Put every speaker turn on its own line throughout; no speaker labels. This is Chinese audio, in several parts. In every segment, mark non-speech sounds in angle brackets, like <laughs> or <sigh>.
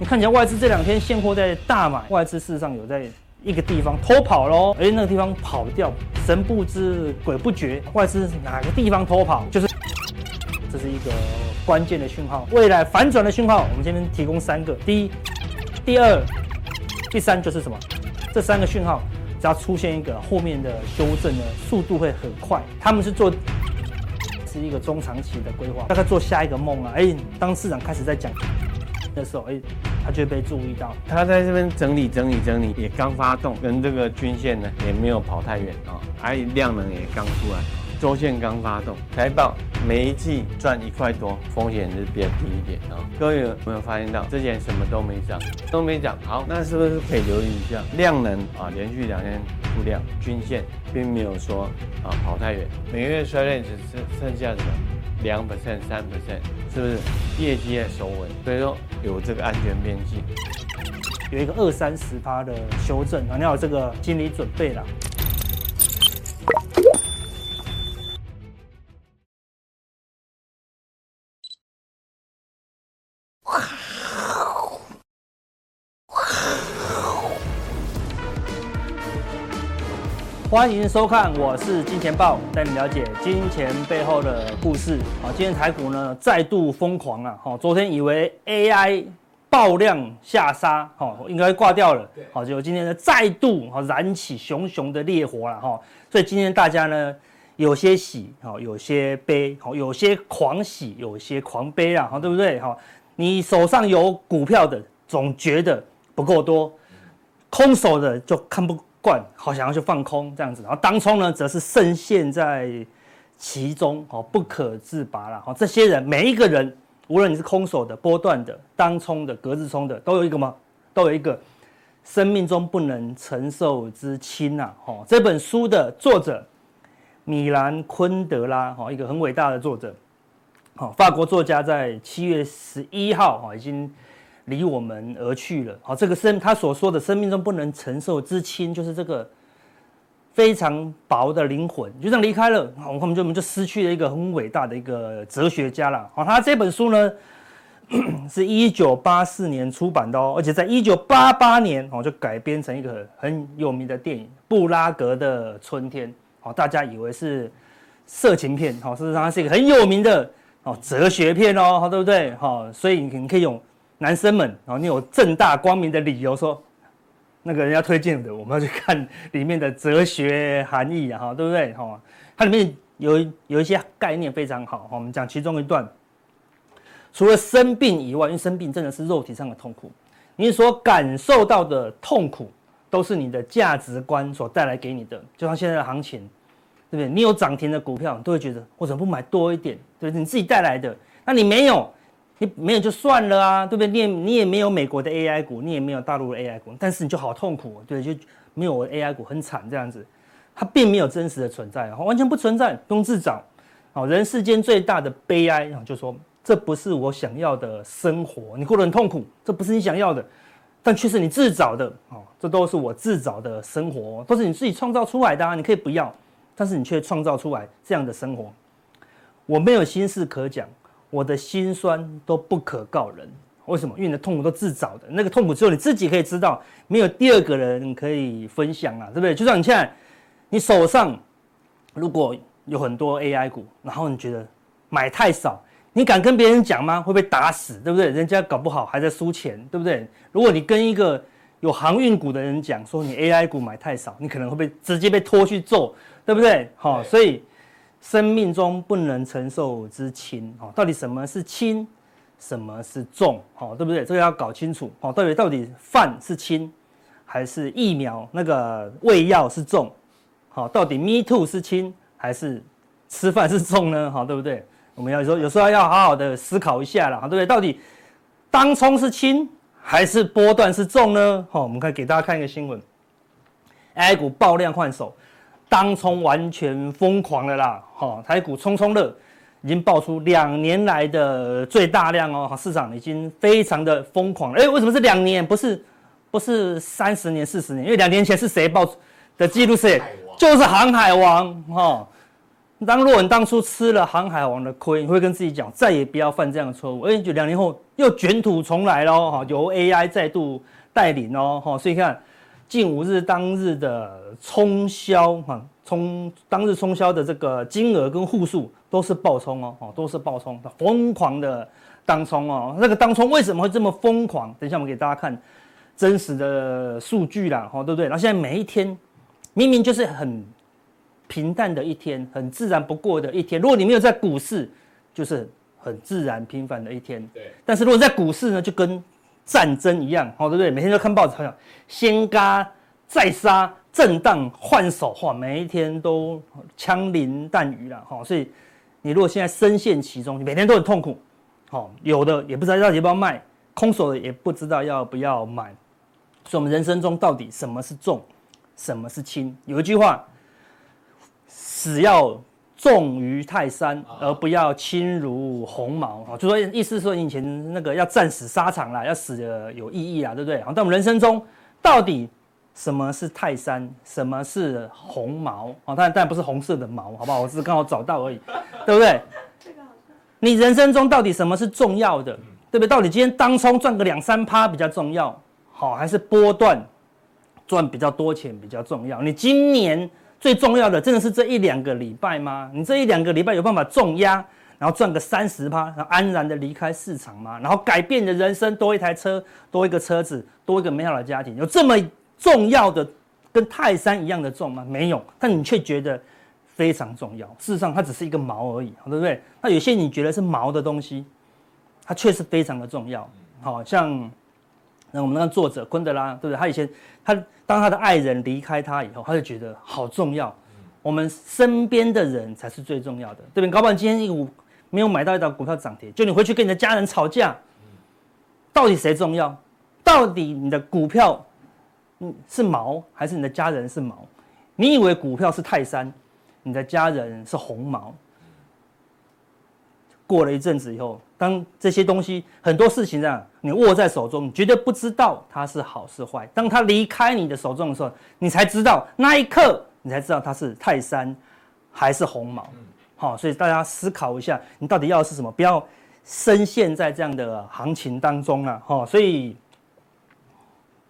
你看起来外资这两天现货在大买，外资事实上有在一个地方偷跑喽，哎，那个地方跑掉，神不知鬼不觉，外资哪个地方偷跑，就是 <laughs> 这是一个关键的讯号，未来反转的讯号。我们今天提供三个，第一、第二、第三就是什么？这三个讯号只要出现一个，后面的修正呢，速度会很快。他们是做是一个中长期的规划，大概做下一个梦啊，哎，当市场开始在讲。的时候，哎，他就被注意到，
他在这边整理整理整理，也刚发动，跟这个均线呢也没有跑太远啊，还量能也刚出来，周线刚发动，财报每一季赚一块多，风险是比较低一点啊。各位有没有发现到之前什么都没涨，都没涨，好，那是不是可以留意一下量能啊？连续两天出量，均线并没有说啊跑太远，每个月衰退只是剩下什么？两 percent、三 percent，是不是业绩也收稳？所以说有这个安全边际，
有一个二三十趴的修正啊，你要有这个心理准备啦。欢迎收看，我是金钱豹，带你了解金钱背后的故事。好，今天台股呢再度疯狂啊！好，昨天以为 AI 爆量下杀，好，应该挂掉了。好，结果今天呢再度好燃起熊熊的烈火了哈。所以今天大家呢有些喜，好，有些悲，好，有些狂喜，有些狂悲啊，好，对不对？哈，你手上有股票的，总觉得不够多，空手的就看不。惯好想要去放空这样子，然后当冲呢，则是深陷在其中，哦，不可自拔了。好，这些人每一个人，无论你是空手的、波段的、当冲的、格子冲的，都有一个吗？都有一个生命中不能承受之轻呐。哦，这本书的作者米兰昆德拉，哈，一个很伟大的作者，好，法国作家，在七月十一号，哈，已经。离我们而去了。好，这个生他所说的生命中不能承受之轻，就是这个非常薄的灵魂，就这样离开了。好，我们就我们就失去了一个很伟大的一个哲学家了。好，他这本书呢，<clears throat> 是一九八四年出版的哦，而且在一九八八年哦就改编成一个很有名的电影《布拉格的春天》。好，大家以为是色情片，好，事实上它是一个很有名的哦哲学片哦，对不对？好，所以你可以用。男生们，然后，你有正大光明的理由说，那个人家推荐的，我们要去看里面的哲学含义啊，哈，对不对？哈，它里面有有一些概念非常好，我们讲其中一段，除了生病以外，因为生病真的是肉体上的痛苦，你所感受到的痛苦，都是你的价值观所带来给你的。就像现在的行情，对不对？你有涨停的股票，你都会觉得我怎么不买多一点？对不对？你自己带来的，那你没有。你没有就算了啊，对不对？你也你也没有美国的 AI 股，你也没有大陆的 AI 股，但是你就好痛苦，对，就没有 AI 股很惨这样子，它并没有真实的存在，完全不存在，不用自找。好，人世间最大的悲哀，然后就说这不是我想要的生活，你过得很痛苦，这不是你想要的，但却是你自找的，哦，这都是我自找的生活，都是你自己创造出来的啊，你可以不要，但是你却创造出来这样的生活，我没有心事可讲。我的心酸都不可告人，为什么？因为你的痛苦都自找的，那个痛苦只有你自己可以知道，没有第二个人可以分享啊，对不对？就像你现在，你手上如果有很多 AI 股，然后你觉得买太少，你敢跟别人讲吗？会被打死，对不对？人家搞不好还在输钱，对不对？如果你跟一个有航运股的人讲说你 AI 股买太少，你可能会被直接被拖去揍，对不对？好，所以。生命中不能承受之轻，哦，到底什么是轻，什么是重，哦，对不对？这个要搞清楚，哦，到底到底饭是轻，还是疫苗那个胃药是重，好，到底 me too 是轻，还是吃饭是重呢？好，对不对？我们要说有时候要好好的思考一下了，对不对？到底当冲是轻，还是波段是重呢？好，我们可以给大家看一个新闻，A 股爆量换手。当冲完全疯狂了啦！哈，台股冲冲乐已经爆出两年来的最大量哦，市场已经非常的疯狂了。哎，为什么是两年？不是不是三十年、四十年？因为两年前是谁爆的记录？谁？就是航海王哈。当若你当初吃了航海王的亏，你会跟自己讲，再也不要犯这样的错误。而且就两年后又卷土重来喽，哈，由 AI 再度带领哦，哈，所以看近五日当日的冲销，哈，冲当日冲销的这个金额跟户数都是爆冲哦，哦，都是爆冲，疯狂的当冲哦。那个当冲为什么会这么疯狂？等一下我们给大家看真实的数据啦，哈，对不对？然后现在每一天明明就是很。平淡的一天，很自然不过的一天。如果你没有在股市，就是很自然平凡的一天。对。但是如果在股市呢，就跟战争一样，哦，对不对？每天都看报纸，好像先嘎再杀，震荡换手，哇，每一天都枪林弹雨了，哈。所以你如果现在深陷其中，你每天都很痛苦，好，有的也不知道要不要卖，空手的也不知道要不要买。所以，我们人生中到底什么是重，什么是轻？有一句话。死要重于泰山，而不要轻如鸿毛。就说意思说，以前那个要战死沙场啦，要死的有意义啊，对不对？好，但我们人生中到底什么是泰山，什么是红毛？啊，当然当然不是红色的毛，好不好？我只是刚好找到而已，对不对？你人生中到底什么是重要的，对不对？到底今天当冲赚个两三趴比较重要，好，还是波段赚比较多钱比较重要？你今年。最重要的真的是这一两个礼拜吗？你这一两个礼拜有办法重压，然后赚个三十趴，然后安然的离开市场吗？然后改变你的人生，多一台车，多一个车子，多一个美好的家庭，有这么重要的跟泰山一样的重吗？没有，但你却觉得非常重要。事实上，它只是一个毛而已，对不对？那有些你觉得是毛的东西，它确实非常的重要。好像那我们那个作者昆德拉，对不对？他以前他。当他的爱人离开他以后，他就觉得好重要。我们身边的人才是最重要的，对不对？搞不好今天一股没有买到一档股票涨停，就你回去跟你的家人吵架，到底谁重要？到底你的股票嗯是毛，还是你的家人是毛？你以为股票是泰山，你的家人是鸿毛。过了一阵子以后，当这些东西很多事情啊，你握在手中，你绝对不知道它是好是坏。当它离开你的手中的时候，你才知道那一刻，你才知道它是泰山还是鸿毛。好，所以大家思考一下，你到底要的是什么？不要深陷在这样的行情当中了。哈，所以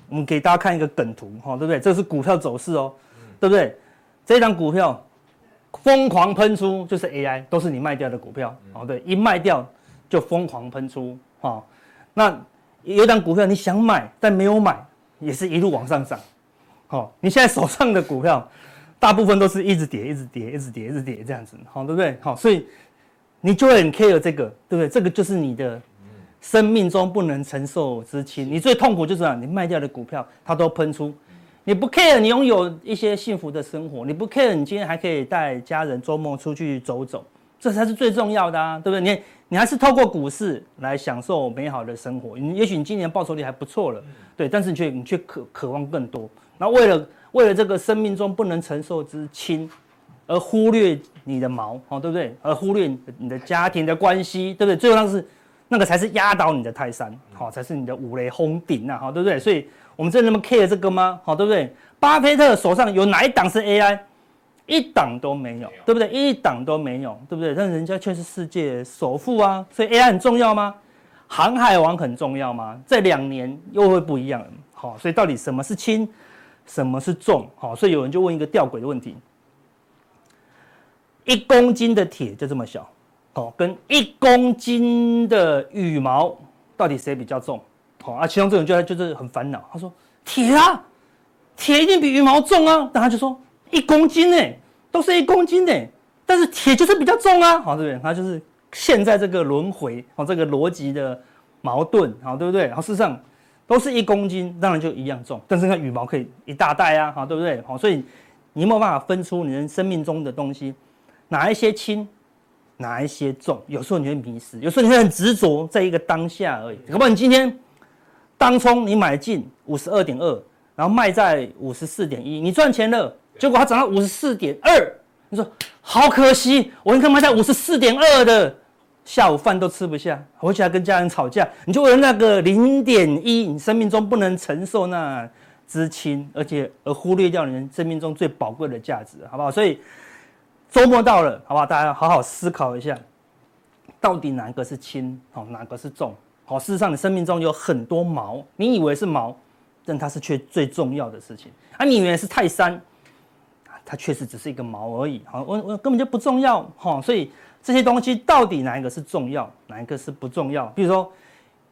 我们给大家看一个梗图，哈，对不对？这是股票走势哦，对不对？这张股票。疯狂喷出就是 AI，都是你卖掉的股票哦。对，一卖掉就疯狂喷出哈。那有档股票你想买但没有买，也是一路往上涨。好，你现在手上的股票大部分都是一直跌，一直跌，一直跌，一直跌这样子，好，对不对？好，所以你就会很 care 这个，对不对？这个就是你的生命中不能承受之轻。你最痛苦就是啊，你卖掉的股票它都喷出。你不 care 你拥有一些幸福的生活，你不 care 你今天还可以带家人周末出去走走，这才是最重要的啊，对不对？你你还是透过股市来享受美好的生活。你也许你今年报酬率还不错了，对，但是你却你却渴渴望更多。那为了为了这个生命中不能承受之轻，而忽略你的毛，哦，对不对？而忽略你的家庭的关系，对不对？最后那是那个才是压倒你的泰山，好，才是你的五雷轰顶呐，好，对不对？所以。我们真的那么 care 这个吗？好，对不对？巴菲特手上有哪一档是 AI？一档都没有，对不对？一档都没有，对不对？但人家却是世界首富啊！所以 AI 很重要吗？航海王很重要吗？这两年又会不一样。好，所以到底什么是轻，什么是重？好，所以有人就问一个吊诡的问题：一公斤的铁就这么小，哦，跟一公斤的羽毛到底谁比较重？好啊，其中这种就就是很烦恼。他说：“铁啊，铁一定比羽毛重啊。”但他就说：“一公斤呢，都是一公斤呢，但是铁就是比较重啊。”好，对不对？他就是现在这个轮回，哦，这个逻辑的矛盾，好，对不对？然后事实上都是一公斤，当然就一样重。但是看羽毛可以一大袋啊，好，对不对？好，所以你没有办法分出你人生命中的东西，哪一些轻？哪一些重？有时候你会迷失，有时候你会很执着在一个当下而已。可不，你今天。当冲你买进五十二点二，然后卖在五十四点一，你赚钱了。结果它涨到五十四点二，你说好可惜，我应该卖在五十四点二的，下午饭都吃不下，回去还跟家人吵架。你就为了那个零点一，你生命中不能承受那之轻，而且而忽略掉你生命中最宝贵的价值，好不好？所以周末到了，好不好？大家好好思考一下，到底哪个是轻，哦，哪个是重？好，事实上你生命中有很多毛，你以为是毛，但它是却最重要的事情。啊，你以为是泰山，它确实只是一个毛而已。好，我我根本就不重要。哈，所以这些东西到底哪一个是重要，哪一个是不重要？比如说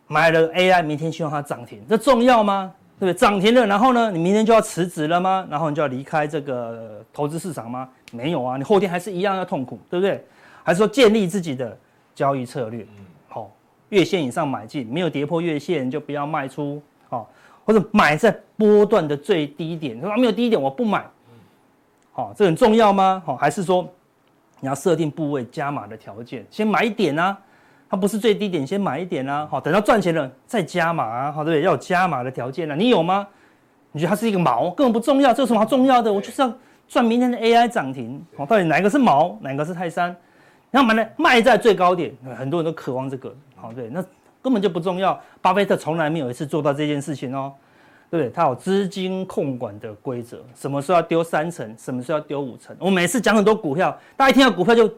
买了 AI，明天希望它涨停，这重要吗？对不对？涨停了，然后呢？你明天就要辞职了吗？然后你就要离开这个投资市场吗？没有啊，你后天还是一样要痛苦，对不对？还是说建立自己的交易策略？好，月线以上买进，没有跌破月线就不要卖出，好，或者买在波段的最低点，说没有低点我不买，好，这很重要吗？好，还是说你要设定部位加码的条件，先买一点啊？它不是最低点，先买一点啊，好，等到赚钱了再加码啊，好，对不对？要有加码的条件啊，你有吗？你觉得它是一个毛，根本不重要，这有什么好重要的？我就是要赚明天的 AI 涨停，好，到底哪个是毛，哪个是泰山？然后买呢，卖在最高点，很多人都渴望这个，好，对，那根本就不重要。巴菲特从来没有一次做到这件事情哦，对不对？他有资金控管的规则，什么时候要丢三成，什么时候要丢五成。我每次讲很多股票，大家一听到股票就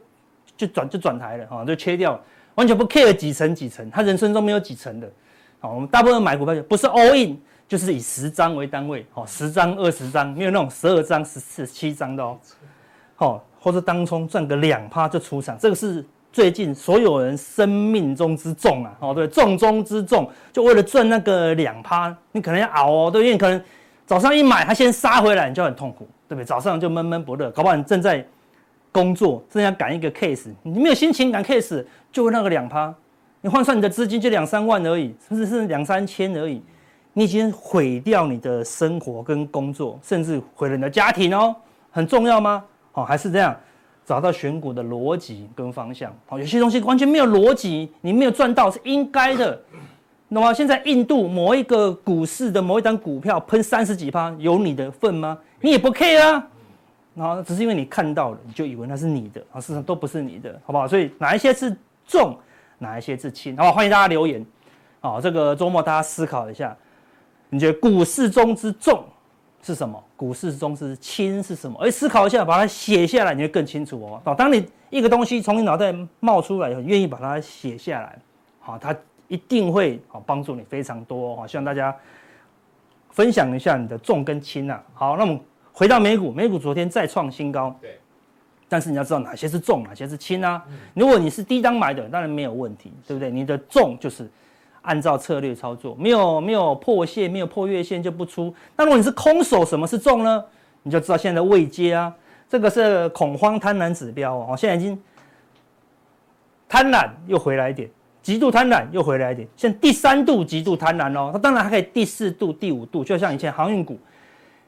就转就转台了，哈，就切掉。完全不 care 几层几层，他人生中没有几层的。好，我们大部分买股票就不是 all in，就是以十张为单位，好，十张、二十张，没有那种十二张、十四、七张的哦。好，或者当冲赚个两趴就出场，这个是最近所有人生命中之重啊！哦，对，重中之重，就为了赚那个两趴，你可能要熬哦，对，因为可能早上一买，它先杀回来，你就很痛苦，对不对？早上就闷闷不乐，搞不好你正在。工作正要赶一个 case，你没有心情赶 case，就那个两趴，你换算你的资金就两三万而已，甚至是两三千而已，你已经毁掉你的生活跟工作，甚至毁了你的家庭哦，很重要吗？好，还是这样，找到选股的逻辑跟方向。好，有些东西完全没有逻辑，你没有赚到是应该的。那么现在印度某一个股市的某一档股票喷三十几趴，有你的份吗？你也不 care 啊。然后只是因为你看到了，你就以为那是你的，啊，事实上都不是你的，好不好？所以哪一些是重，哪一些是轻，好，欢迎大家留言，好，这个周末大家思考一下，你觉得股市中之重是什么？股市中之轻是什么？哎，思考一下，把它写下来，你会更清楚哦。好，当你一个东西从你脑袋冒出来以后，愿意把它写下来，好，它一定会好帮助你非常多，哦，希望大家分享一下你的重跟轻啊。好，那么。回到美股，美股昨天再创新高。对，但是你要知道哪些是重，哪些是轻啊？如果你是低档买的，当然没有问题，对不对？你的重就是按照策略操作，没有没有破线，没有破月线就不出。那如果你是空手，什么是重呢？你就知道现在的位阶啊，这个是恐慌贪婪指标哦，现在已经贪婪又回来一点，极度贪婪又回来一点，现在第三度极度贪婪哦，它当然还可以第四度、第五度，就像以前航运股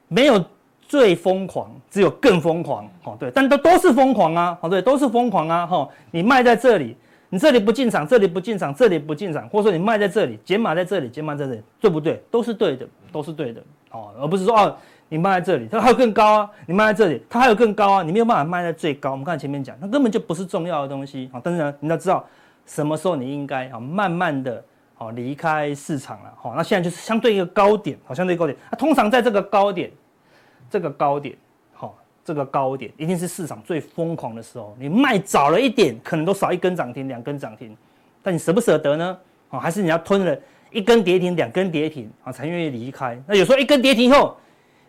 没有。最疯狂，只有更疯狂，哦，对，但都都是疯狂啊，哦，对，都是疯狂啊，哈，你卖在这里，你这里不进场，这里不进场，这里不进场，或者说你卖在这里，减码在这里，减码在这里，对不对？都是对的，都是对的，哦，而不是说哦，你卖在这里，它还有更高啊，你卖在这里，它还有更高啊，你没有办法卖在最高。我们看前面讲，它根本就不是重要的东西，好，但是呢，你要知道什么时候你应该啊，慢慢的，好离开市场了，好，那现在就是相对一个高点，好，相对高点，它通常在这个高点。这个高点，好，这个高点一定是市场最疯狂的时候。你卖早了一点，可能都少一根涨停、两根涨停，但你舍不舍得呢？啊，还是你要吞了一根跌停、两根跌停啊，才愿意离开？那有时候一根跌停以后，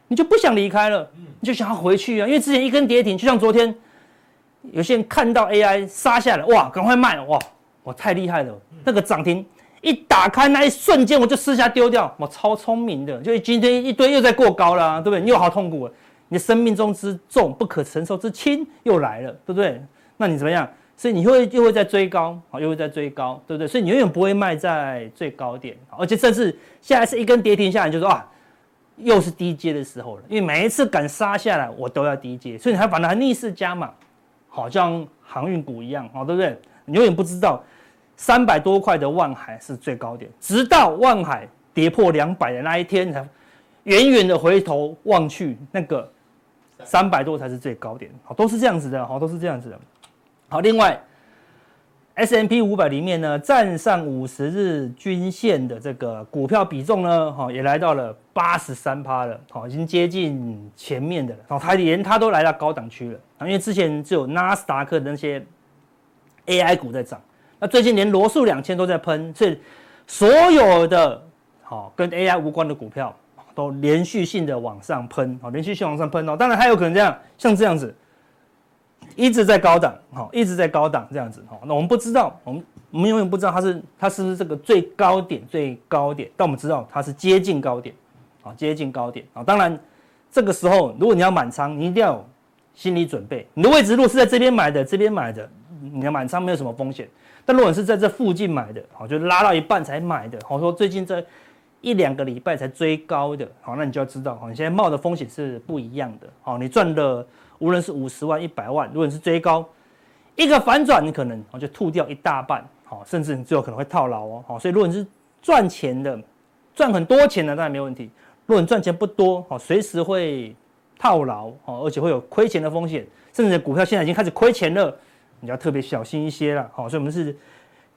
你就不想离开了，你就想要回去啊，因为之前一根跌停，就像昨天，有些人看到 AI 杀下来，哇，赶快卖，哇，我太厉害了，那个涨停。一打开那一瞬间，我就私下丢掉。我超聪明的，就今天一堆又在过高了，对不对？你又好痛苦了，你生命中之重不可承受之轻又来了，对不对？那你怎么样？所以你会又会在追高，啊，又会在追高，对不对？所以你永远不会卖在最高点，而且甚至下来是一根跌停下来，就说啊，又是低阶的时候了。因为每一次敢杀下来，我都要低阶，所以你还反而还逆势加码，好像航运股一样，好，对不对？你永远不知道。三百多块的万海是最高点，直到万海跌破两百的那一天，才远远的回头望去，那个三百多才是最高点。好，都是这样子的，好，都是这样子的。好，另外 S&P 五百里面呢，站上五十日均线的这个股票比重呢，哈，也来到了八十三趴了，好，已经接近前面的了，好它连它都来到高档区了，因为之前只有纳斯达克的那些 AI 股在涨，那最近连罗素两千都在喷，所以所有的好跟 AI 无关的股票都连续性的往上喷，好，连续性往上喷哦，当然还有可能这样，像这样子。一直在高档，好，一直在高档这样子，好，那我们不知道，我们我们永远不知道它是它是不是这个最高点最高点，但我们知道它是接近高点，啊，接近高点啊。当然，这个时候如果你要满仓，你一定要有心理准备，你的位置如果是在这边买的，这边买的，你的满仓没有什么风险。但如果你是在这附近买的，好，就拉到一半才买的，好，说最近这一两个礼拜才追高的，好，那你就要知道，好，你现在冒的风险是不一样的，好，你赚的。无论是五十万、一百万，如果你是追高，一个反转，你可能就吐掉一大半，好，甚至你最后可能会套牢哦，好，所以如果你是赚钱的，赚很多钱的当然没问题。如果你赚钱不多，好，随时会套牢，好，而且会有亏钱的风险，甚至股票现在已经开始亏钱了，你要特别小心一些了，好，所以我们是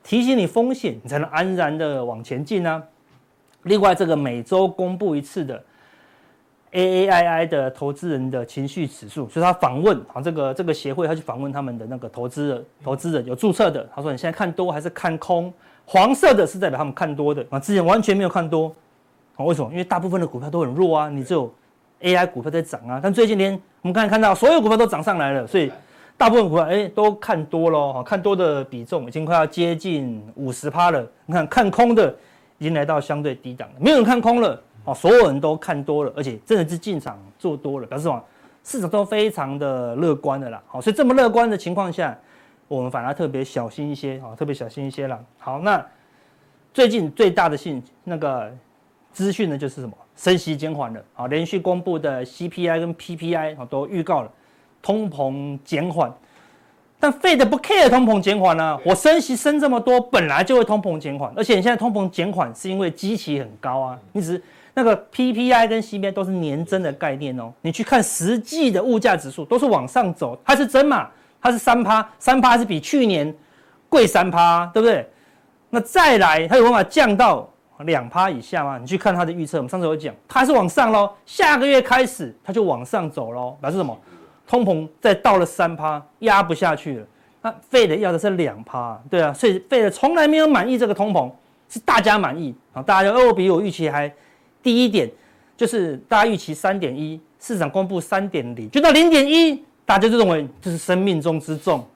提醒你风险，你才能安然的往前进呢。另外，这个每周公布一次的。A A I I 的投资人的情绪指数，所以他访问啊，这个这个协会，他去访问他们的那个投资人，投资人有注册的，他说你现在看多还是看空？黄色的是代表他们看多的啊，之前完全没有看多，啊，为什么？因为大部分的股票都很弱啊，你只有 A I 股票在涨啊，但最近连我们刚才看到所有股票都涨上来了，所以大部分股票哎都看多了哈，看多的比重已经快要接近五十趴了，你看看空的已经来到相对低档了，没有人看空了。哦，所有人都看多了，而且真的是进场做多了，表示什么？市场都非常的乐观的啦。好，所以这么乐观的情况下，我们反而特别小心一些，啊，特别小心一些啦。好，那最近最大的信那个资讯呢，就是什么？升息减缓了。好，连续公布的 CPI 跟 PPI 啊，都预告了通膨减缓。但 Fed 不 care 通膨减缓呢？我升息升这么多，本来就会通膨减缓，而且你现在通膨减缓是因为基期很高啊，你只是。那个 PPI 跟 CPI 都是年增的概念哦，你去看实际的物价指数都是往上走，它是增嘛，它是三趴，三趴是比去年贵三趴，对不对？那再来，它有办法降到两趴以下吗？你去看它的预测，我们上次有讲，它是往上喽，下个月开始它就往上走喽，表示什么？通膨再到了三趴，压不下去了，那 Fed 要的是两趴，对啊，所以 Fed 从来没有满意这个通膨，是大家满意啊，大家就哦比我预期还。第一点就是大家预期三点一，市场公布三点零，就到零点一，大家就认为这是生命中之重。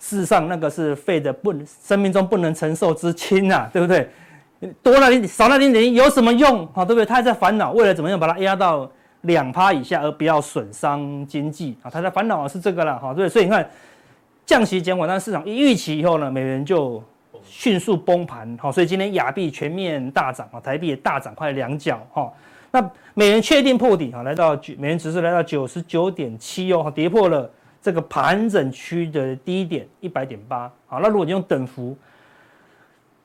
事实上，那个是 Fed 不生命中不能承受之轻啊，对不对？多了少了零点一有什么用啊？对不对？他还在烦恼，为了怎么样把它压到两趴以下，而不要损伤经济啊？他在烦恼的是这个了，哈，对。所以你看，降息减缓，但市场一预期以后呢，美元就。迅速崩盘，好，所以今天亚币全面大涨啊，台币也大涨快两角哈。那美元确定破底啊，来到美元指数来到九十九点七哦，跌破了这个盘整区的低点一百点八。好，那如果你用等幅，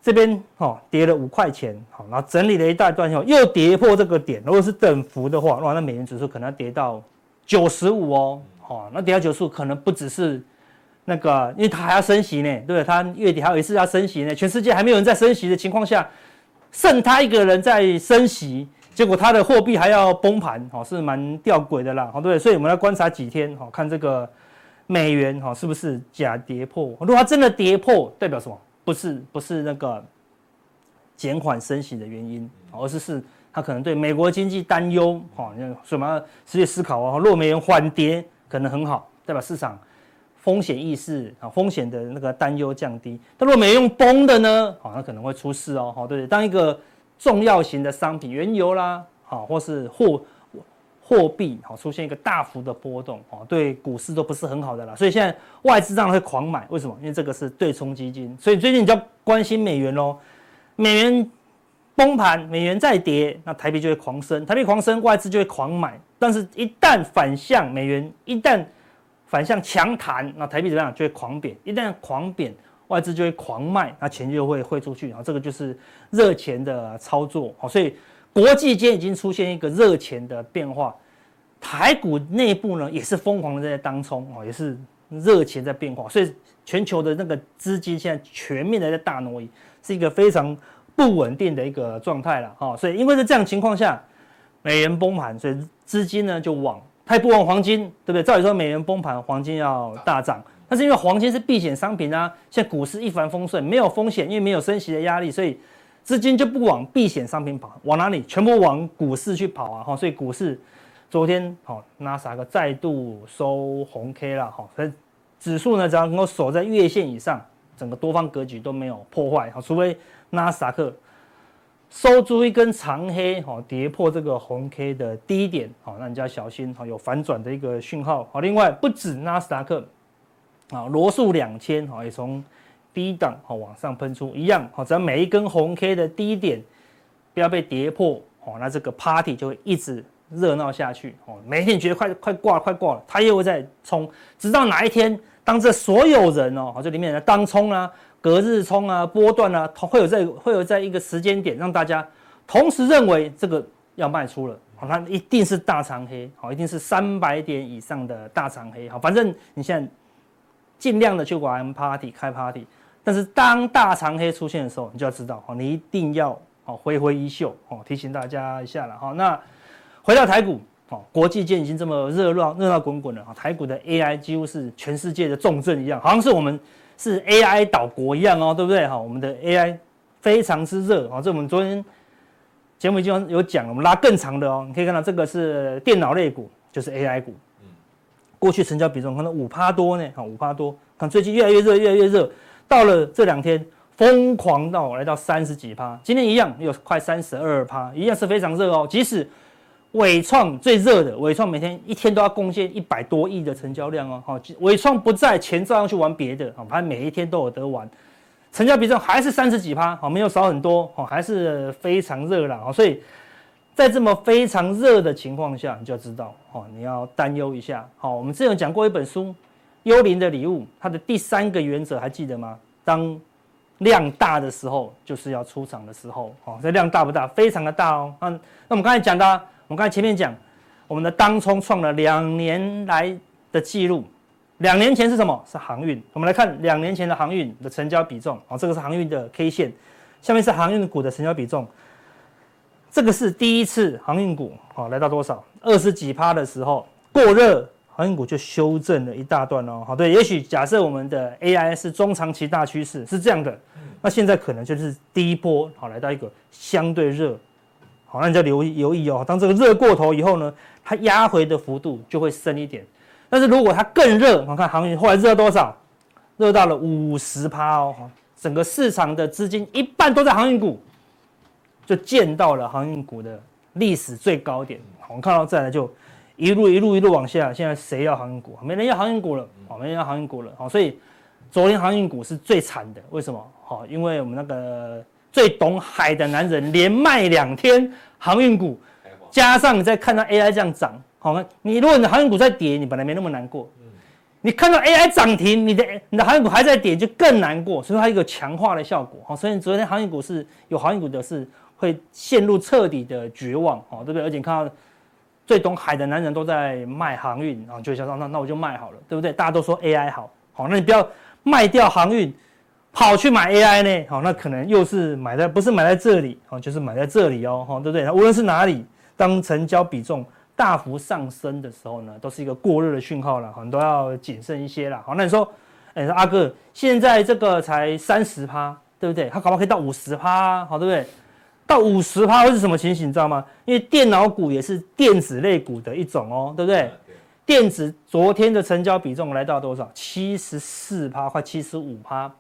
这边哈跌了五块钱，好，然后整理了一大段以后又跌破这个点，如果是等幅的话，哇，那美元指数可能要跌到九十五哦，好，那跌到九十五可能不只是。那个，因为它还要升息呢，对不对？他月底还有一次要升息呢，全世界还没有人在升息的情况下，剩他一个人在升息，结果他的货币还要崩盘，哦，是蛮吊诡的啦，对不对？所以我们来观察几天，哦，看这个美元，哈，是不是假跌破？如果它真的跌破，代表什么？不是，不是那个减缓升息的原因，而是是他可能对美国经济担忧，哈，所以我们要实际思考啊。如果美元缓跌，可能很好，代表市场。风险意识啊，风险的那个担忧降低。但如果没用崩的呢？好，那可能会出事哦。好，对对，当一个重要型的商品，原油啦，好，或是货货币，好，出现一个大幅的波动，哦，对股市都不是很好的啦。所以现在外资当然会狂买，为什么？因为这个是对冲基金。所以最近你就要关心美元喽。美元崩盘，美元再跌，那台币就会狂升，台币狂升，外资就会狂买。但是，一旦反向，美元一旦反向强弹，那台币怎么样？就会狂贬。一旦狂贬，外资就会狂卖，那钱就会汇出去。然后这个就是热钱的操作。好，所以国际间已经出现一个热钱的变化。台股内部呢也是疯狂的在当冲，哦，也是热钱在变化，所以全球的那个资金现在全面的在大挪移，是一个非常不稳定的一个状态了哈。所以因为在这样情况下，美元崩盘，所以资金呢就往，它也不往黄金，对不对？照理说美元崩盘，黄金要大涨，但是因为黄金是避险商品啊，现在股市一帆风顺，没有风险，因为没有升息的压力，所以资金就不往避险商品跑，往哪里？全部往股市去跑啊！哈，所以股市。昨天好，纳斯达克再度收红 K 了哈，所以指数呢只要能够守在月线以上，整个多方格局都没有破坏哈，除非纳斯达克收出一根长黑哈，跌破这个红 K 的低点好，那你就要小心哈，有反转的一个讯号好。另外不止纳斯达克啊，罗素两千哈也从低档哈往上喷出一样好，只要每一根红 K 的低点不要被跌破哦，那这个 Party 就会一直。热闹下去哦，每一天觉得快快挂了，快挂了，它又会再冲，直到哪一天，当这所有人哦，这里面的当冲啊、隔日冲啊、波段啊，会有在会有在一个时间点让大家同时认为这个要卖出了，好，它一定是大长黑，好，一定是三百点以上的大长黑，好，反正你现在尽量的去玩 party 开 party，但是当大长黑出现的时候，你就要知道，哦，你一定要哦挥挥衣袖，哦，提醒大家一下了，哈，那。回到台股，哦，国际间已经这么热闹热闹滚滚了啊！台股的 AI 几乎是全世界的重镇一样，好像是我们是 AI 岛国一样哦，对不对？哈，我们的 AI 非常之热啊！这我们昨天节目已经有讲了，我们拉更长的哦，你可以看到这个是电脑类股，就是 AI 股。过去成交比重可能五趴多呢，好五趴多，看最近越来越热，越来越热，到了这两天疯狂到来到三十几趴，今天一样有快三十二趴，一样是非常热哦，即使。纬创最热的，纬创每天一天都要贡献一百多亿的成交量哦。好，纬创不在，钱照样去玩别的，好，反正每一天都有得玩，成交比重还是三十几趴，好，没有少很多，好，还是非常热了，好，所以在这么非常热的情况下，你就要知道，哦，你要担忧一下，好，我们之前有讲过一本书《幽灵的礼物》，它的第三个原则还记得吗？当量大的时候，就是要出场的时候，好，这量大不大？非常的大哦。那那我们刚才讲的。我们刚才前面讲，我们的当冲创了两年来的记录。两年前是什么？是航运。我们来看两年前的航运的成交比重。哦，这个是航运的 K 线，下面是航运股的成交比重。这个是第一次航运股，好，来到多少？二十几趴的时候过热，航运股就修正了一大段哦。好，对，也许假设我们的 AI 是中长期大趋势是这样的，那现在可能就是第一波，好，来到一个相对热。好，那你就留意留意哦。当这个热过头以后呢，它压回的幅度就会深一点。但是如果它更热，我看航运后来热多少？热到了五十趴哦。整个市场的资金一半都在航运股，就见到了航运股的历史最高点。我们看到再来就一路一路一路往下，现在谁要航运股？没人要航运股了，哦，没人要航运股了。好，所以昨天航运股是最惨的。为什么？好，因为我们那个。最懂海的男人连卖两天航运股，加上你再看到 AI 这样涨，好吗？你如果你的航运股在跌，你本来没那么难过。你看到 AI 涨停，你的你的航运股还在跌，就更难过。所以它有一个强化的效果。好，所以昨天航运股是有航运股的是会陷入彻底的绝望，好，对不对？而且看到最懂海的男人都在卖航运，然后就想说那那我就卖好了，对不对？大家都说 AI 好，好，那你不要卖掉航运。跑去买 AI 呢？好，那可能又是买在不是买在这里，哦，就是买在这里哦，对不对？无论是哪里，当成交比重大幅上升的时候呢，都是一个过热的讯号了，很多要谨慎一些了。好，那你说，哎，阿哥，现在这个才三十趴，对不对？它搞不好可以到五十趴，好，对不对？到五十趴会是什么情形？你知道吗？因为电脑股也是电子类股的一种哦，对不对？电子昨天的成交比重来到多少？七十四趴，快七十五趴。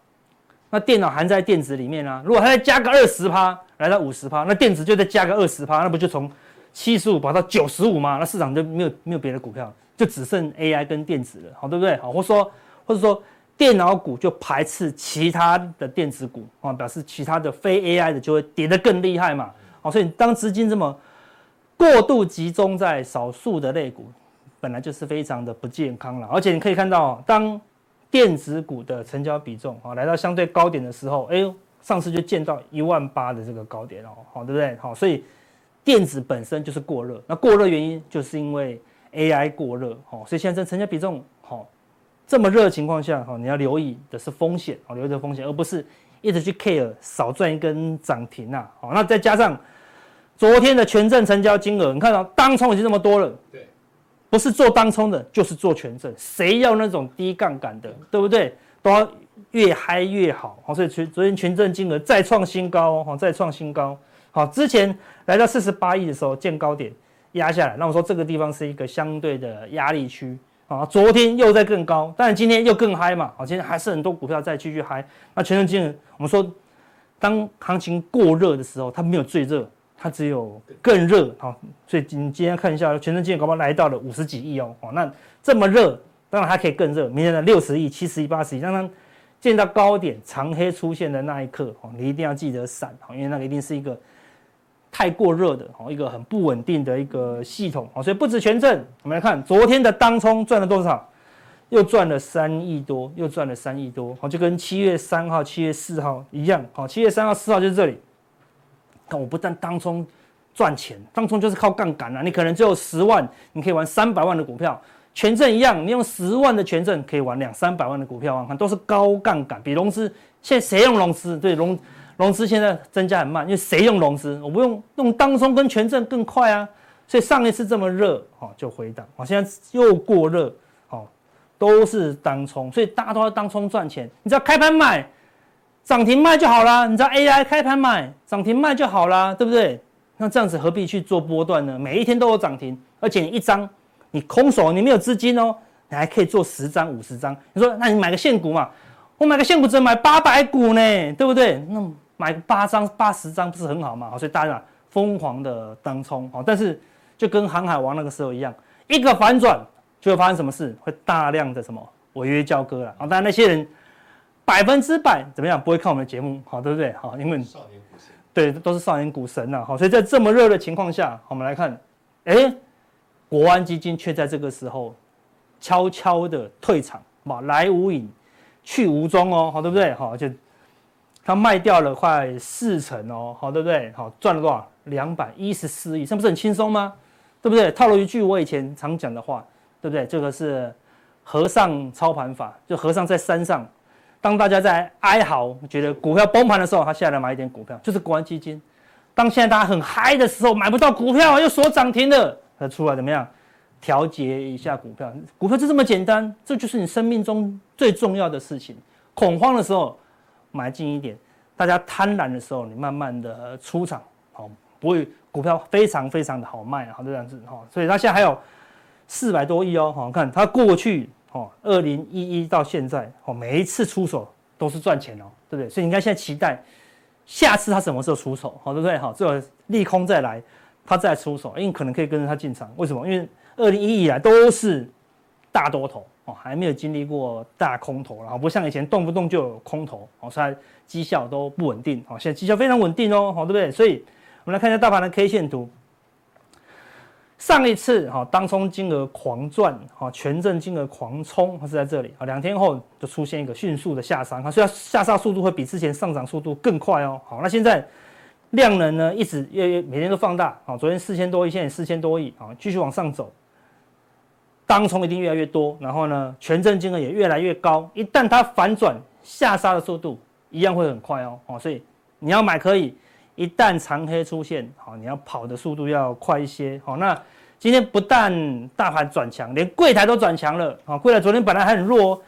那电脑含在电子里面啊，如果它再加个二十趴，来到五十趴，那电子就再加个二十趴，那不就从七十五跑到九十五吗？那市场就没有没有别的股票，就只剩 AI 跟电子了，好，对不对？好，或说或者说电脑股就排斥其他的电子股啊，表示其他的非 AI 的就会跌得更厉害嘛，好，所以当资金这么过度集中在少数的类股，本来就是非常的不健康了，而且你可以看到当。电子股的成交比重啊，来到相对高点的时候，哎呦，上次就见到一万八的这个高点哦，好，对不对？好，所以电子本身就是过热，那过热原因就是因为 AI 过热，好，所以现在这成交比重好这么热的情况下，哈，你要留意的是风险，哦，留意的风险，而不是一直去 care 少赚一根涨停啊，好，那再加上昨天的权证成交金额，你看到当冲已经这么多了，对，不是做当冲的，就是做权证，谁要那种低杠杆的，对不对？都要越嗨越好，好，所以昨昨天权证金额再创新高，哈，再创新高，好，之前来到四十八亿的时候见高点压下来，那我说这个地方是一个相对的压力区。啊，昨天又在更高，但是今天又更嗨嘛。好，今天还是很多股票在继续嗨。那权证金额，我们说，当行情过热的时候，它没有最热，它只有更热。好，所以你今天看一下，权证金额搞不好来到了五十几亿哦。哦，那这么热，当然还可以更热。明天的六十亿、七十亿、八十亿，当它见到高点长黑出现的那一刻，哦，你一定要记得闪，因为那个一定是一个。太过热的哦，一个很不稳定的一个系统哦，所以不止权证，我们来看昨天的当冲赚了多少，又赚了三亿多，又赚了三亿多，好，就跟七月三号、七月四号一样，好，七月三号、四号就是这里。看我不但当冲赚钱，当冲就是靠杠杆啊，你可能只有十万，你可以玩三百万的股票，权证一样，你用十万的权证可以玩两三百万的股票啊，看都是高杠杆，比融资，现在谁用融资？对融。融资现在增加很慢，因为谁用融资？我不用用当冲跟权证更快啊，所以上一次这么热，哦就回档，哦现在又过热，哦都是当冲，所以大家都要当冲赚钱。你只要开盘买，涨停卖就好啦。你知道 AI 开盘买，涨停卖就好啦，对不对？那这样子何必去做波段呢？每一天都有涨停，而且你一张你空手，你没有资金哦，你还可以做十张、五十张。你说那你买个现股嘛？我买个现股只能买八百股呢，对不对？那。买八张、八十张不是很好吗？所以大家疯狂的当冲，但是就跟航海王那个时候一样，一个反转就会发生什么事？会大量的什么违约交割了啊！当然那些人百分之百怎么样不会看我们的节目，好对不对？好，因为对，都是少年股神呐。好，所以在这么热的情况下，我们来看，哎，国安基金却在这个时候悄悄的退场，嘛，来无影去无踪哦，好对不对？好，就。他卖掉了快四成哦，好对不对？好，赚了多少？两百一十四亿，这不是很轻松吗？对不对？套了一句我以前常讲的话，对不对？这个是和尚操盘法，就和尚在山上，当大家在哀嚎，觉得股票崩盘的时候，他下来买一点股票，就是国安基金。当现在大家很嗨的时候，买不到股票又锁涨停了，他出来怎么样？调节一下股票，股票就这么简单，这就是你生命中最重要的事情。恐慌的时候。买进一点，大家贪婪的时候，你慢慢的出场，好，不会股票非常非常的好卖，好这样子，哈，所以它现在还有四百多亿哦，好，看它过去，哦，二零一一到现在，哦，每一次出手都是赚钱哦，对不对？所以你看现在期待下次它什么时候出手，好，对不对？好，最后利空再来，它再出手，因为可能可以跟着它进场，为什么？因为二零一一以来都是大多头。哦，还没有经历过大空头，然后不像以前动不动就有空头，哦，所以绩效都不稳定，哦，现在绩效非常稳定哦，好，对不对？所以我们来看一下大盘的 K 线图。上一次哈，当冲金额狂赚，哈，权证金额狂冲，它是在这里啊，两天后就出现一个迅速的下杀，它虽然下杀速度会比之前上涨速度更快哦，好，那现在量能呢一直越越每天都放大，好，昨天四千多亿，现在四千多亿，啊，继续往上走。当冲一定越来越多，然后呢，权证金额也越来越高。一旦它反转下杀的速度一样会很快哦，哦，所以你要买可以。一旦长黑出现，好，你要跑的速度要快一些。好，那今天不但大盘转强，连柜台都转强了。好，柜台昨天本来还很弱，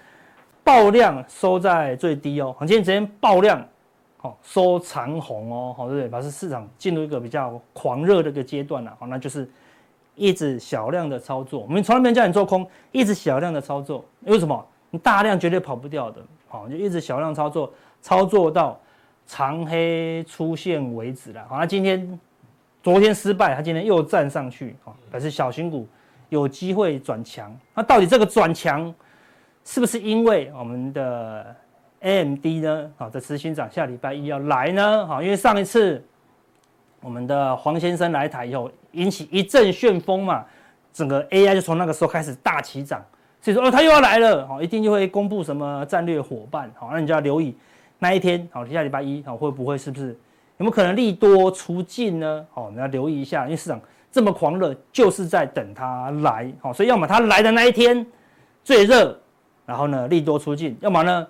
爆量收在最低哦。今天直接爆量，好，收长红哦，好，对不对？表示市场进入一个比较狂热的一个阶段了。好，那就是。一直小量的操作，我们从来没叫你做空，一直小量的操作，为什么？你大量绝对跑不掉的，好，就一直小量操作，操作到长黑出现为止了。好，那今天昨天失败，它今天又站上去，好，表示小型股有机会转强。那到底这个转强是不是因为我们的 AMD 呢？好，这执行长下礼拜一要来呢？好，因为上一次。我们的黄先生来台以后，引起一阵旋风嘛，整个 AI 就从那个时候开始大起涨。所以说，哦，他又要来了，好，一定就会公布什么战略伙伴，好，那你就要留意。那一天，好，下礼拜一，好，会不会是不是有没有可能利多出尽呢？好，你要留意一下，因为市场这么狂热，就是在等他来，好，所以要么他来的那一天最热，然后呢利多出尽，要么呢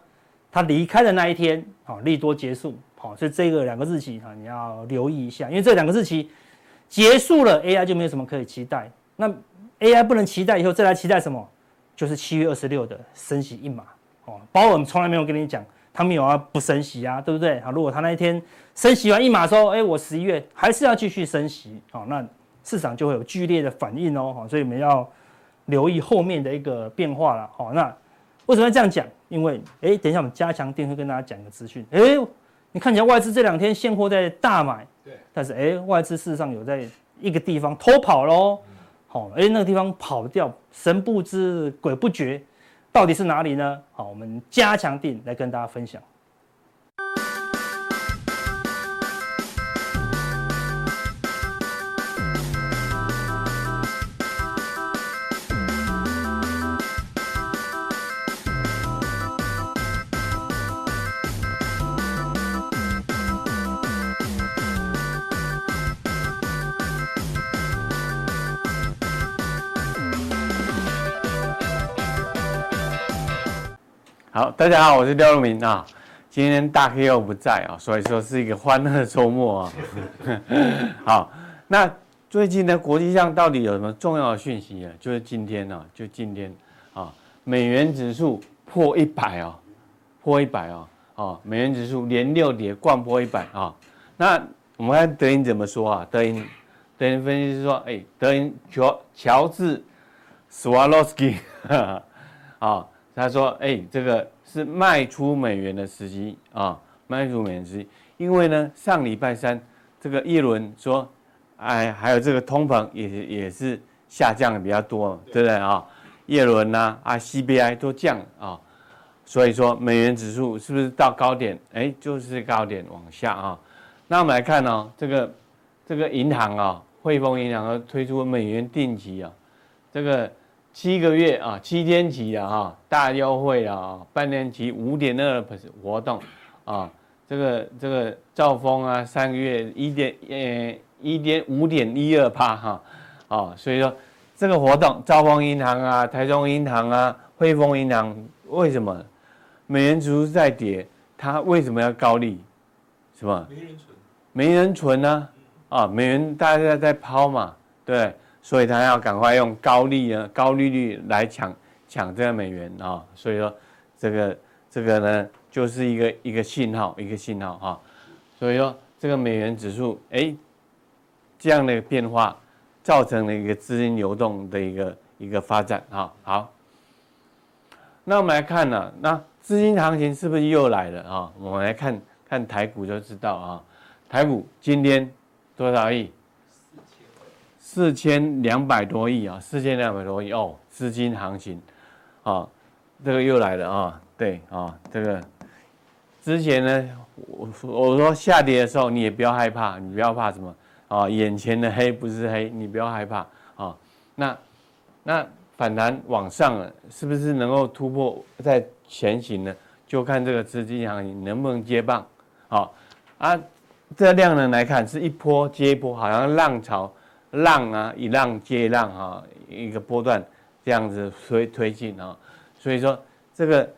它离开的那一天，好利多结束，好，所以这个两个日期哈你要留意一下，因为这两个日期结束了，AI 就没有什么可以期待。那 AI 不能期待以后再来期待什么？就是七月二十六的升息一码哦，鲍尔从来没有跟你讲他没有要不升息啊，对不对？好，如果他那一天升息完一码说，哎，我十一月还是要继续升息，好，那市场就会有剧烈的反应哦，好，所以我们要留意后面的一个变化了，好，那为什么要这样讲？因为，哎，等一下我们加强錠会跟大家讲个资讯，哎，你看起来外资这两天现货在大买，对，但是哎，外资事实上有在一个地方偷跑喽。哦，哎，那个地方跑掉，神不知鬼不觉，到底是哪里呢？好，我们加强定来跟大家分享。
好，大家好，我是廖路明啊。今天大 K 又不在啊，所以说是一个欢乐周末啊。<laughs> 好，那最近呢，国际上到底有什么重要的讯息啊？就是今天呢，就今天啊，美元指数破一百啊，破一百啊，啊，美元指数连六跌，掼破一百啊。那我们看德银怎么说啊？德银，德银分析师说，哎，德银乔乔治斯瓦洛斯基 <laughs> 啊。他说：“哎、欸，这个是卖出美元的时机啊，卖出美元时机。因为呢，上礼拜三这个叶伦说，哎，还有这个通膨也也是下降的比较多，对不对啊？叶伦呐，啊，CBI 都降啊，所以说美元指数是不是到高点？哎，就是高点往下啊。那我们来看呢、哦，这个这个银行啊，汇丰银行推出美元定期啊，这个。”七个月啊，七天期的哈大优惠啊，半年期五点二的活动啊，这个这个兆丰啊，三个月一点呃一点五点一二趴哈啊，所以说这个活动，兆丰银行啊，台中银行啊，汇丰银行为什么美元指数在跌，它为什么要高利？什么？没人存，没人存呢啊，美元大家在抛嘛，对。所以他要赶快用高利啊、高利率来抢抢这个美元啊，所以说这个这个呢就是一个一个信号，一个信号啊。所以说这个美元指数哎这样的变化，造成了一个资金流动的一个一个发展啊。好，那我们来看呢，那资金行情是不是又来了啊？我们来看看台股就知道啊。台股今天多少亿？四千两百多亿啊，四千两百多亿哦，资金行情，啊，这个又来了啊，对啊，这个之前呢，我我说下跌的时候你也不要害怕，你不要怕什么啊，眼前的黑不是黑，你不要害怕啊。那那反弹往上了，是不是能够突破在前行呢？就看这个资金行情能不能接棒啊啊，这量能来看是一波接一波，好像浪潮。浪啊，一浪接一浪啊，一个波段这样子推推进啊，所以说这个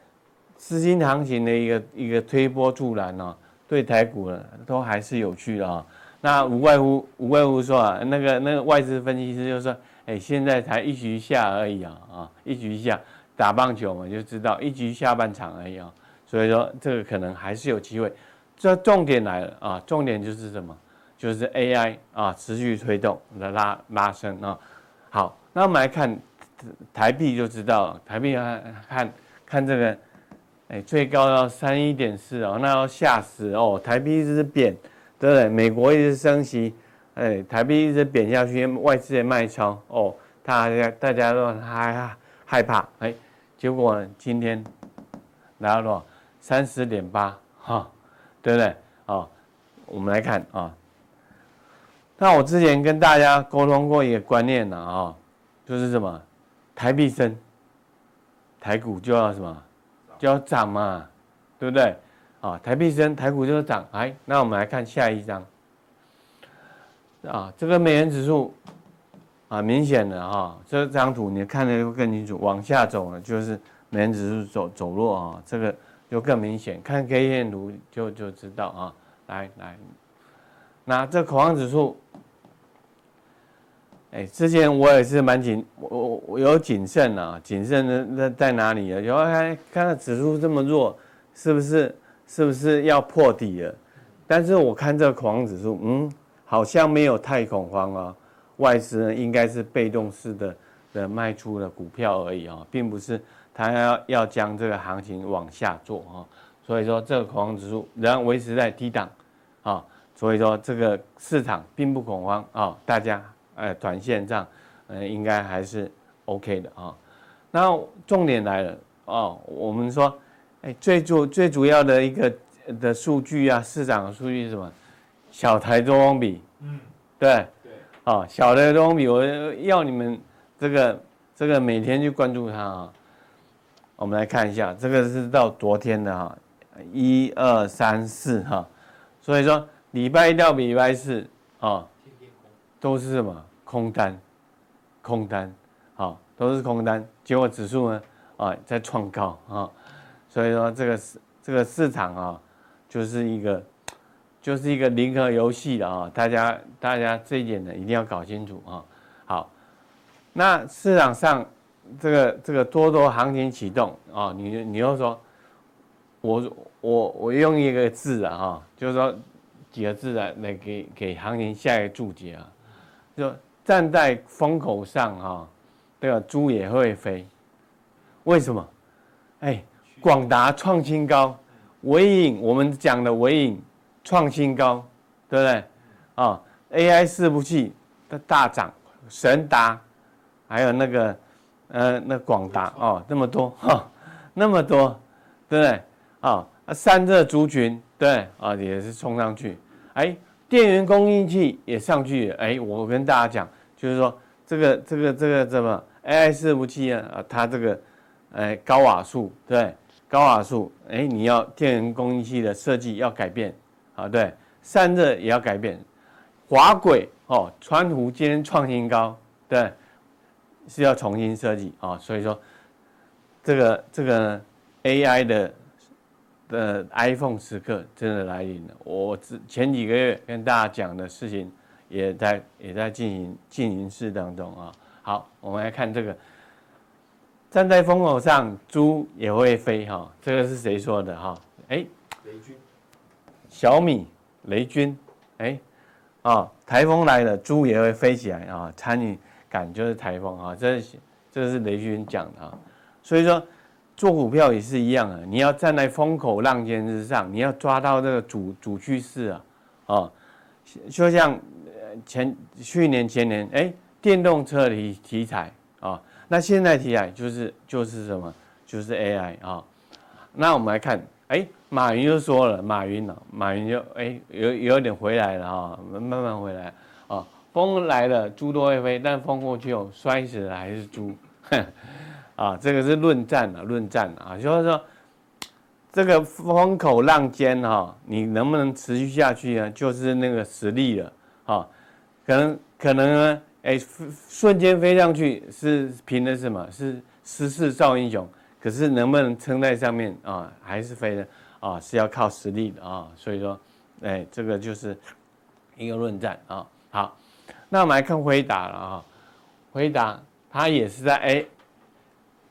资金行情的一个一个推波助澜呢，对台股呢都还是有趣的啊。那无外乎无外乎说啊，那个那个外资分析师就说，哎，现在才一局下而已啊啊，一局下打棒球嘛，就知道一局下半场而已啊，所以说这个可能还是有机会。这重点来了啊，重点就是什么？就是 AI 啊，持续推动的拉拉升啊。好，那我们来看台币就知道了。台币看看看这个，哎，最高要三一点四哦，那要吓死哦。台币一直贬，对不对？美国一直升息，哎，台币一直贬下去，外资也卖超哦，大家大家都害害怕哎，结果呢，今天来到多少？三十点八哈，对不对？哦，我们来看啊。那我之前跟大家沟通过一个观念了啊，就是什么，台币升，台股就要什么，就要涨嘛，对不对？啊，台币升，台股就要涨。来，那我们来看下一张，啊，这个美元指数，啊，明显的哈，这张图你看的会更清楚，往下走呢，就是美元指数走走弱啊，这个就更明显，看 K 线图就就知道啊。来来，那这恐慌指数，哎，之前我也是蛮谨，我我有谨慎啊，谨慎的在在哪里啊？有看看到指数这么弱，是不是是不是要破底了？但是我看这个恐慌指数，嗯，好像没有太恐慌啊。外资呢，应该是被动式的的卖出的股票而已啊，并不是他要要将这个行情往下做啊。所以说，这个恐慌指数仍然维持在低档啊。所以说，这个市场并不恐慌啊。大家呃，短线上呃，应该还是 OK 的啊。那重点来了哦，我们说，哎，最主最主要的一个的数据啊，市场的数据是什么？小台多空比，嗯，对。对啊，小的多空比，我要你们这个这个每天去关注它啊。我们来看一下，这个是到昨天的哈，一二三四哈，所以说礼拜一到礼拜四啊，都是什么空单，空单，好，都是空单，结果指数呢啊在创高啊，所以说这个市这个市场啊，就是一个。就是一个零和游戏的啊，大家大家这一点呢一定要搞清楚啊。好，那市场上这个这个多头行情启动啊，你你又说，我我我用一个字啊，哈，就是说几个字来来给给行情下一个注解啊，就站在风口上哈，对吧猪也会飞，为什么？哎，广达创新高，微影我们讲的微影。创新高，对不对？啊，AI 伺服器的大涨，神达，还有那个，呃，那广达哦，那么多哈，那么多，对不对？啊，散热族群，对，啊，也是冲上去，哎，电源供应器也上去，哎，我跟大家讲，就是说这个这个这个怎么 AI 伺服器啊，它这个，哎，高瓦数，对，高瓦数，哎，你要电源供应器的设计要改变。啊，对，散热也要改变，滑轨哦，川湖今天创新高，对，是要重新设计啊，所以说，这个这个 AI 的的 iPhone 时刻真的来临了。我之前几个月跟大家讲的事情，也在也在进行进行式当中啊。好，我们来看这个，站在风口上，猪也会飞哈，这个是谁说的哈？哎，雷军。小米、雷军，哎，啊，台风来了，猪也会飞起来啊！参与感就是台风啊，这是这是雷军讲的啊。所以说，做股票也是一样啊，你要站在风口浪尖之上，你要抓到这个主主趋势啊，啊，就像前去年前年，哎，电动车题题材啊，那现在题材就是就是什么，就是 AI 啊。那我们来看，哎。马云就说了，马云呢，马云就哎有有点回来了啊，慢慢回来啊，风来了猪都会飞，但风过去后摔死的还是猪，<laughs> 啊，这个是论战啊，论战啊，就是说这个风口浪尖哈，你能不能持续下去呢？就是那个实力了啊，可能可能呢，哎瞬间飞上去是凭的什么？是时势造英雄，可是能不能撑在上面啊？还是飞的。啊，是要靠实力的啊，所以说，哎，这个就是一个论战啊。好，那我们来看回答了啊，回答他也是在 A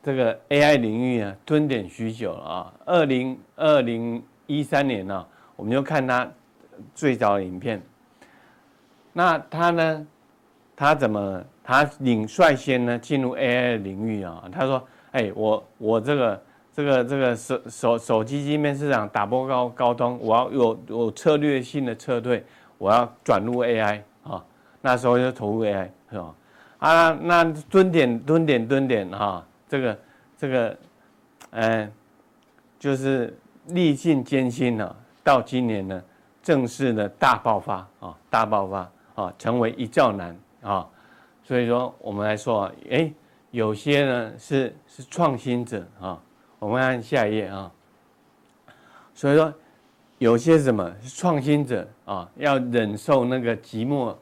这个 AI 领域啊蹲点许久了啊。二零二零一三年呢，我们就看他最早的影片。那他呢，他怎么他领率先呢进入 AI 领域啊？他说，哎，我我这个。这个这个手手手机芯片市场打波高高通，我要有有策略性的撤退，我要转入 AI 啊，那时候就投入 AI 是吧？啊，那蹲点蹲点蹲点哈，这个这个，嗯，就是历尽艰辛了，到今年呢，正式的大爆发啊，大爆发啊，成为一兆男啊，所以说我们来说啊，哎，有些呢是是创新者啊。我们看下一页啊，所以说有些什么是创新者啊，要忍受那个寂寞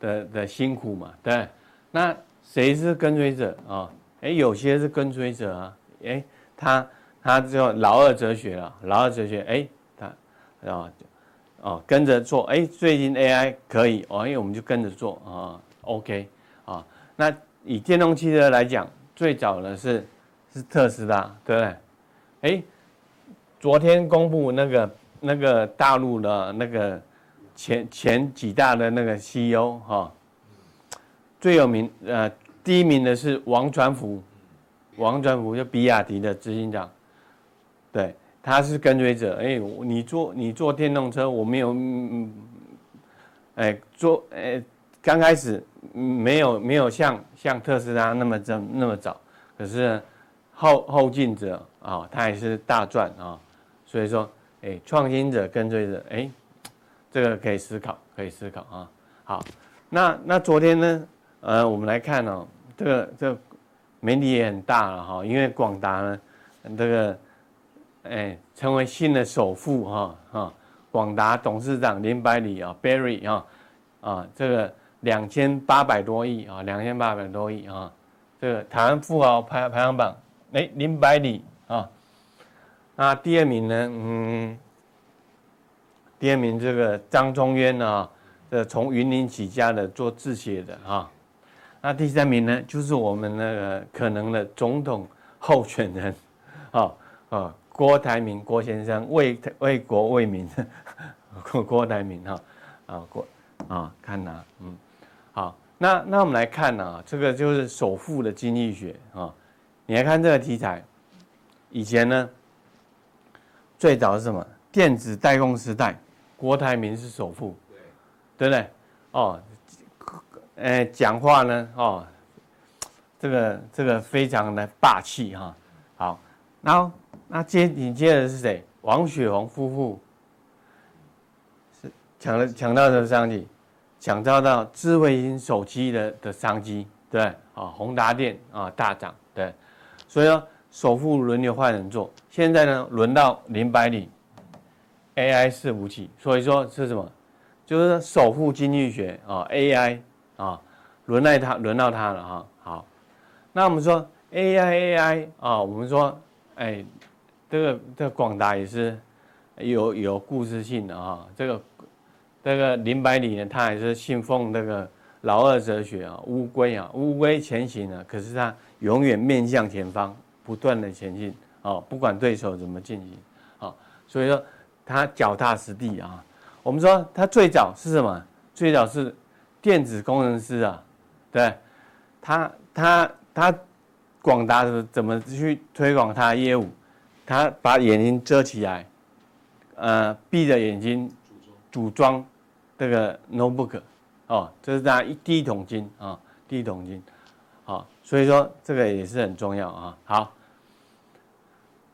的的辛苦嘛，对。那谁是跟随者啊？哎，有些是跟随者啊，哎，他他就老二哲学了，老二哲学，哎，他啊哦跟着做，哎，最近 AI 可以哦，因为我们就跟着做啊，OK 啊，那以电动汽车来讲，最早的是是特斯拉，对不对？哎，昨天公布那个那个大陆的那个前前几大的那个 CEO 哈，最有名呃第一名的是王传福。王传福就比亚迪的执行长，对，他是跟随者。哎，你坐你坐电动车，我没有，嗯，哎，坐，哎，刚开始没有没有像像特斯拉那么这那么早，可是后后进者啊、哦，他也是大赚啊、哦。所以说，哎，创新者跟随者，哎，这个可以思考，可以思考啊。好，那那昨天呢，呃，我们来看哦，这个这个。媒体也很大了哈，因为广达呢，这个，哎，成为新的首富哈哈。广达董事长林百里啊，Barry 啊，啊，这个两千八百多亿啊，两千八百多亿啊，这个台湾富豪排排行榜，哎，林百里啊，那第二名呢，嗯，第二名这个张忠渊啊，这从云林起家的做制鞋的啊。那第三名呢，就是我们那个可能的总统候选人，啊啊，郭台铭郭先生为为国为民，<laughs> 郭郭台铭哈啊郭啊看呐嗯好，那那我们来看呢，这个就是首富的经济学啊，你来看这个题材，以前呢最早是什么电子代工时代，郭台铭是首富，对不对？哦。呃，讲话呢，哦，这个这个非常的霸气哈。好，然后那接紧接着是谁？王雪红夫妇是抢了抢到的商机？抢到到智慧型手机的的商机，对，啊，宏达电啊大涨，对，所以呢首富轮流换人做，现在呢轮到林百里，AI 伺服器，所以说是什么？就是首富经济学啊，AI。啊，轮到他，轮到他了哈。好，那我们说 AI AI 啊，我们说，哎，这个这个广达也是有有故事性的啊。这个这个林百里呢，他还是信奉这个老二哲学啊，乌龟啊，乌龟前行啊，可是他永远面向前方，不断的前进啊，不管对手怎么进行啊，所以说他脚踏实地啊。我们说他最早是什么？最早是。电子工程师啊，对，他他他广达怎么怎么去推广他的业务？他把眼睛遮起来，呃，闭着眼睛组装这个 notebook，哦，这是他一第一桶金啊，第一桶金，好，所以说这个也是很重要啊。好，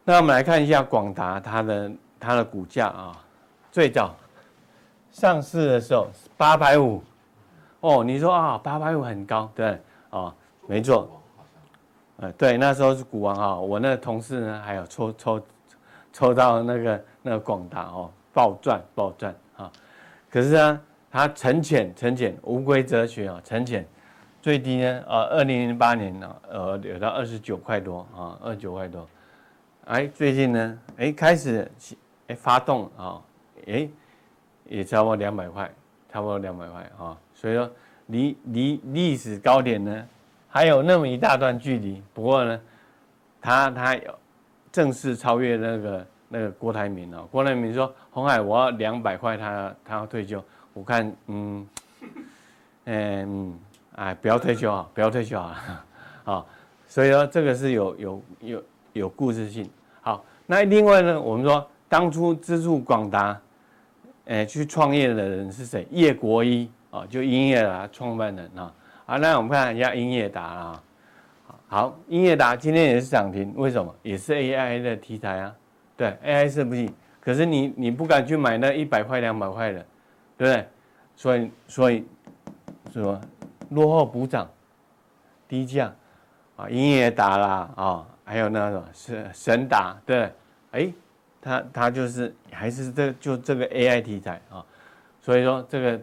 那我们来看一下广达它的它的股价啊，最早上市的时候八百五。哦，你说啊，八百五很高，对，啊、哦，没错，呃，对，那时候是股王哈、我那个同事呢，还有抽抽抽到那个那个广达哦，暴赚暴赚啊，可是呢，它沉潜沉潜，乌龟哲学啊，沉潜，最低呢，呃，二零零八年呢，呃，有到二十九块多啊，二十九块多，哎，最近呢，哎，开始哎发动啊，哎，也差不多两百块，差不多两百块啊。所以说，离离历史高点呢，还有那么一大段距离。不过呢，他他有正式超越那个那个郭台铭哦。郭台铭说：“红海我要两百块，他他要退休。”我看，嗯，<laughs> 嗯，哎，不要退休啊，不要退休啊，好。<laughs> 所以说，这个是有有有有故事性。好，那另外呢，我们说当初资助广达，哎，去创业的人是谁？叶国一。哦，就英业达创办人啊，好，那我们看一下英业达啊，好，英业达今天也是涨停，为什么？也是 AI 的题材啊，对，AI 是不是？可是你你不敢去买那一百块两百块的，对不对？所以所以什么落后补涨，低价啊，英业达啦啊，还有那个神神达，对，哎，它它就是还是这就这个 AI 题材啊，所以说这个。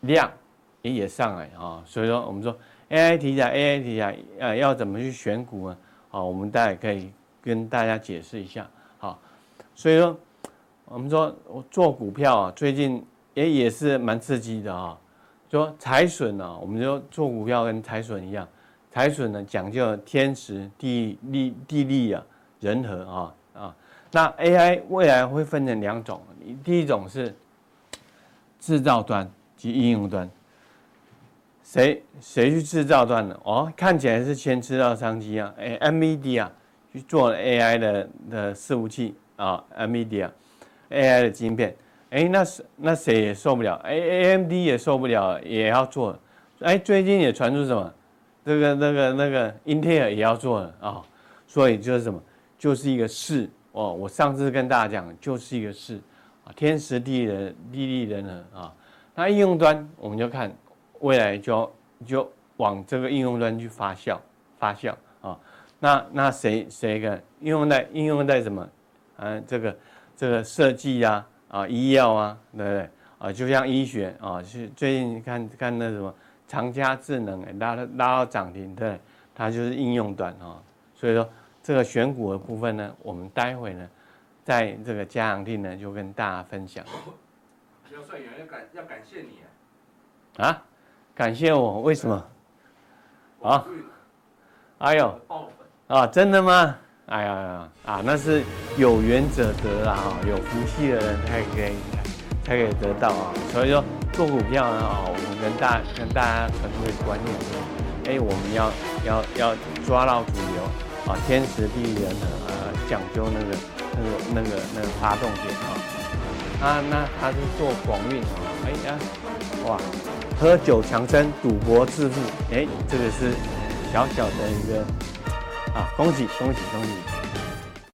量也也上来啊，所以说我们说 AI 题材，AI 题材呃要怎么去选股呢？啊，我们大家可以跟大家解释一下。好，所以说我们说做股票啊，最近也也是蛮刺激的啊。说财损呢，我们就做股票跟财损一样，财损呢讲究天时地利地利啊人和啊啊。那 AI 未来会分成两种，第一种是制造端及应用端。谁谁去制造端的？哦，看起来是先制造商机啊。哎，M E D 啊去做 AI 的的伺服器啊，NVIDIA AI 的晶片。哎，那是那谁也受不了，，A，AMD 也受不了，也要做。哎，最近也传出什么，这个那个那个 Intel 也要做了啊、所以就是什么，就是一个势哦。我上次跟大家讲，就是一个势啊，天时地利人地利人和啊。那应用端我们就看。未来就就往这个应用端去发酵发酵啊，那那谁谁个应用在应用在什么？啊，这个这个设计呀啊，医药啊，对不对啊？就像医学啊，是最近看看那什么长佳智能拉拉到涨停，对，它就是应用端啊。所以说这个选股的部分呢，我们待会呢，在这个加强錠呢就跟大家分享。
要算员要感要感谢你
啊。啊感谢我，为什么？啊？哎呦，啊，真的吗？哎呀呀，啊，那是有缘者得啊，有福气的人才可以才可以得到啊。所以说做股票呢啊，我们跟大跟大家传递观念，哎，我们要要要抓到主流啊，天时地利人和啊，讲究那个那个那个那个发动点啊。啊，那他是做广运啊，哎呀，哇。喝酒强身，赌博致富。哎，这个是小小的一个啊，恭喜恭喜恭喜！